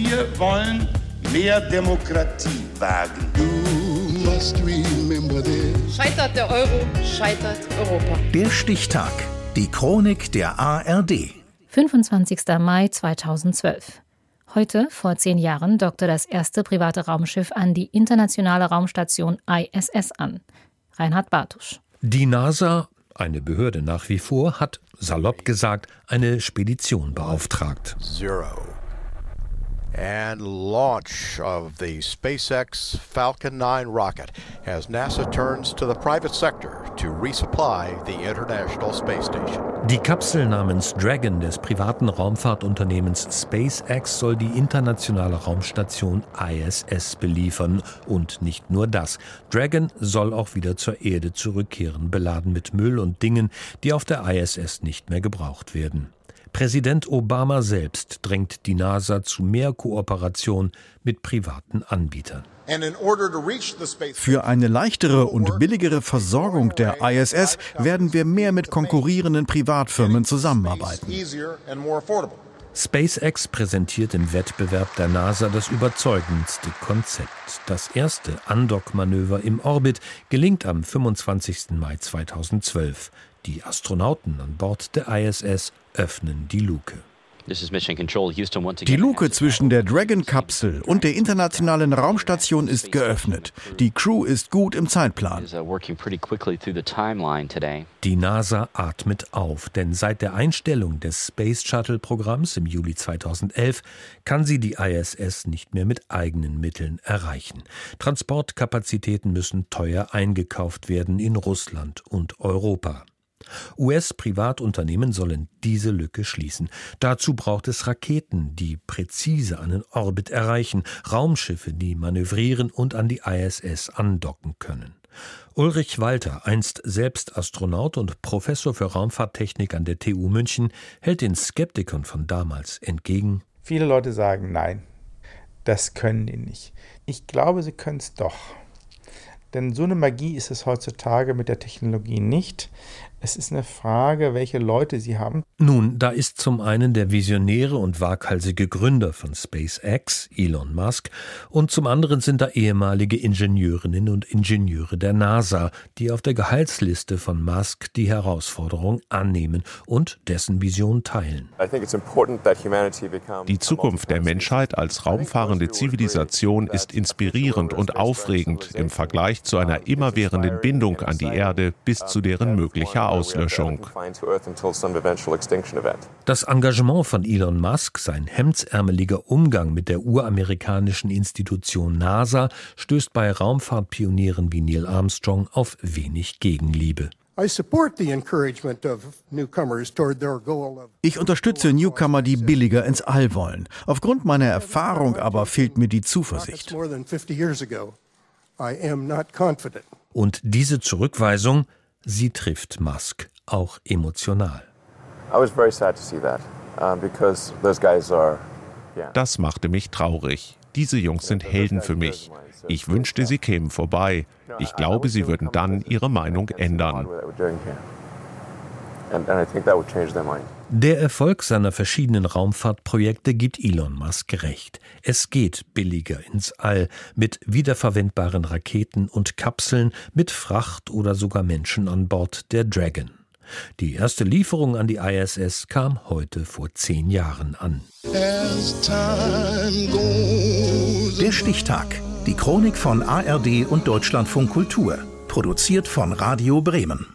Wir wollen mehr Demokratie wagen. Scheitert der Euro, scheitert Europa. Der Stichtag. Die Chronik der ARD. 25. Mai 2012. Heute, vor zehn Jahren, dockte das erste private Raumschiff an die internationale Raumstation ISS an. Reinhard Bartusch. Die NASA, eine Behörde nach wie vor, hat, salopp gesagt, eine Spedition beauftragt. Zero. And launch of the SpaceX Falcon 9 rocket as NASA turns to the private sector to resupply the International Space Station. Die Kapsel namens Dragon des privaten Raumfahrtunternehmens SpaceX soll die internationale Raumstation ISS beliefern. Und nicht nur das. Dragon soll auch wieder zur Erde zurückkehren, beladen mit Müll und Dingen, die auf der ISS nicht mehr gebraucht werden. Präsident Obama selbst drängt die NASA zu mehr Kooperation mit privaten Anbietern. Für eine leichtere und billigere Versorgung der ISS werden wir mehr mit konkurrierenden Privatfirmen zusammenarbeiten. SpaceX präsentiert im Wettbewerb der NASA das überzeugendste Konzept. Das erste Andock-Manöver im Orbit gelingt am 25. Mai 2012. Die Astronauten an Bord der ISS öffnen die Luke. Die Luke zwischen der Dragon-Kapsel und der internationalen Raumstation ist geöffnet. Die Crew ist gut im Zeitplan. Uh, die NASA atmet auf, denn seit der Einstellung des Space Shuttle-Programms im Juli 2011 kann sie die ISS nicht mehr mit eigenen Mitteln erreichen. Transportkapazitäten müssen teuer eingekauft werden in Russland und Europa. US-Privatunternehmen sollen diese Lücke schließen. Dazu braucht es Raketen, die präzise einen Orbit erreichen, Raumschiffe, die manövrieren und an die ISS andocken können. Ulrich Walter, einst selbst Astronaut und Professor für Raumfahrttechnik an der TU München, hält den Skeptikern von damals entgegen. Viele Leute sagen, nein, das können die nicht. Ich glaube, sie können es doch. Denn so eine Magie ist es heutzutage mit der Technologie nicht. Es ist eine Frage, welche Leute sie haben. Nun, da ist zum einen der visionäre und waghalsige Gründer von SpaceX, Elon Musk, und zum anderen sind da ehemalige Ingenieurinnen und Ingenieure der NASA, die auf der Gehaltsliste von Musk die Herausforderung annehmen und dessen Vision teilen. Die Zukunft der Menschheit als raumfahrende Zivilisation ist inspirierend und aufregend im Vergleich zu einer immerwährenden Bindung an die Erde bis zu deren möglicher Auslöschung. Das Engagement von Elon Musk, sein hemdsärmeliger Umgang mit der uramerikanischen Institution NASA, stößt bei Raumfahrtpionieren wie Neil Armstrong auf wenig Gegenliebe. Ich unterstütze Newcomer, die billiger ins All wollen. Aufgrund meiner Erfahrung aber fehlt mir die Zuversicht. Und diese Zurückweisung Sie trifft Musk auch emotional. Das machte mich traurig. Diese Jungs sind Helden für mich. Ich wünschte, sie kämen vorbei. Ich glaube, sie würden dann ihre Meinung ändern. Der Erfolg seiner verschiedenen Raumfahrtprojekte gibt Elon Musk recht. Es geht billiger ins All mit wiederverwendbaren Raketen und Kapseln, mit Fracht oder sogar Menschen an Bord der Dragon. Die erste Lieferung an die ISS kam heute vor zehn Jahren an. Der Stichtag. Die Chronik von ARD und Deutschlandfunk Kultur. Produziert von Radio Bremen.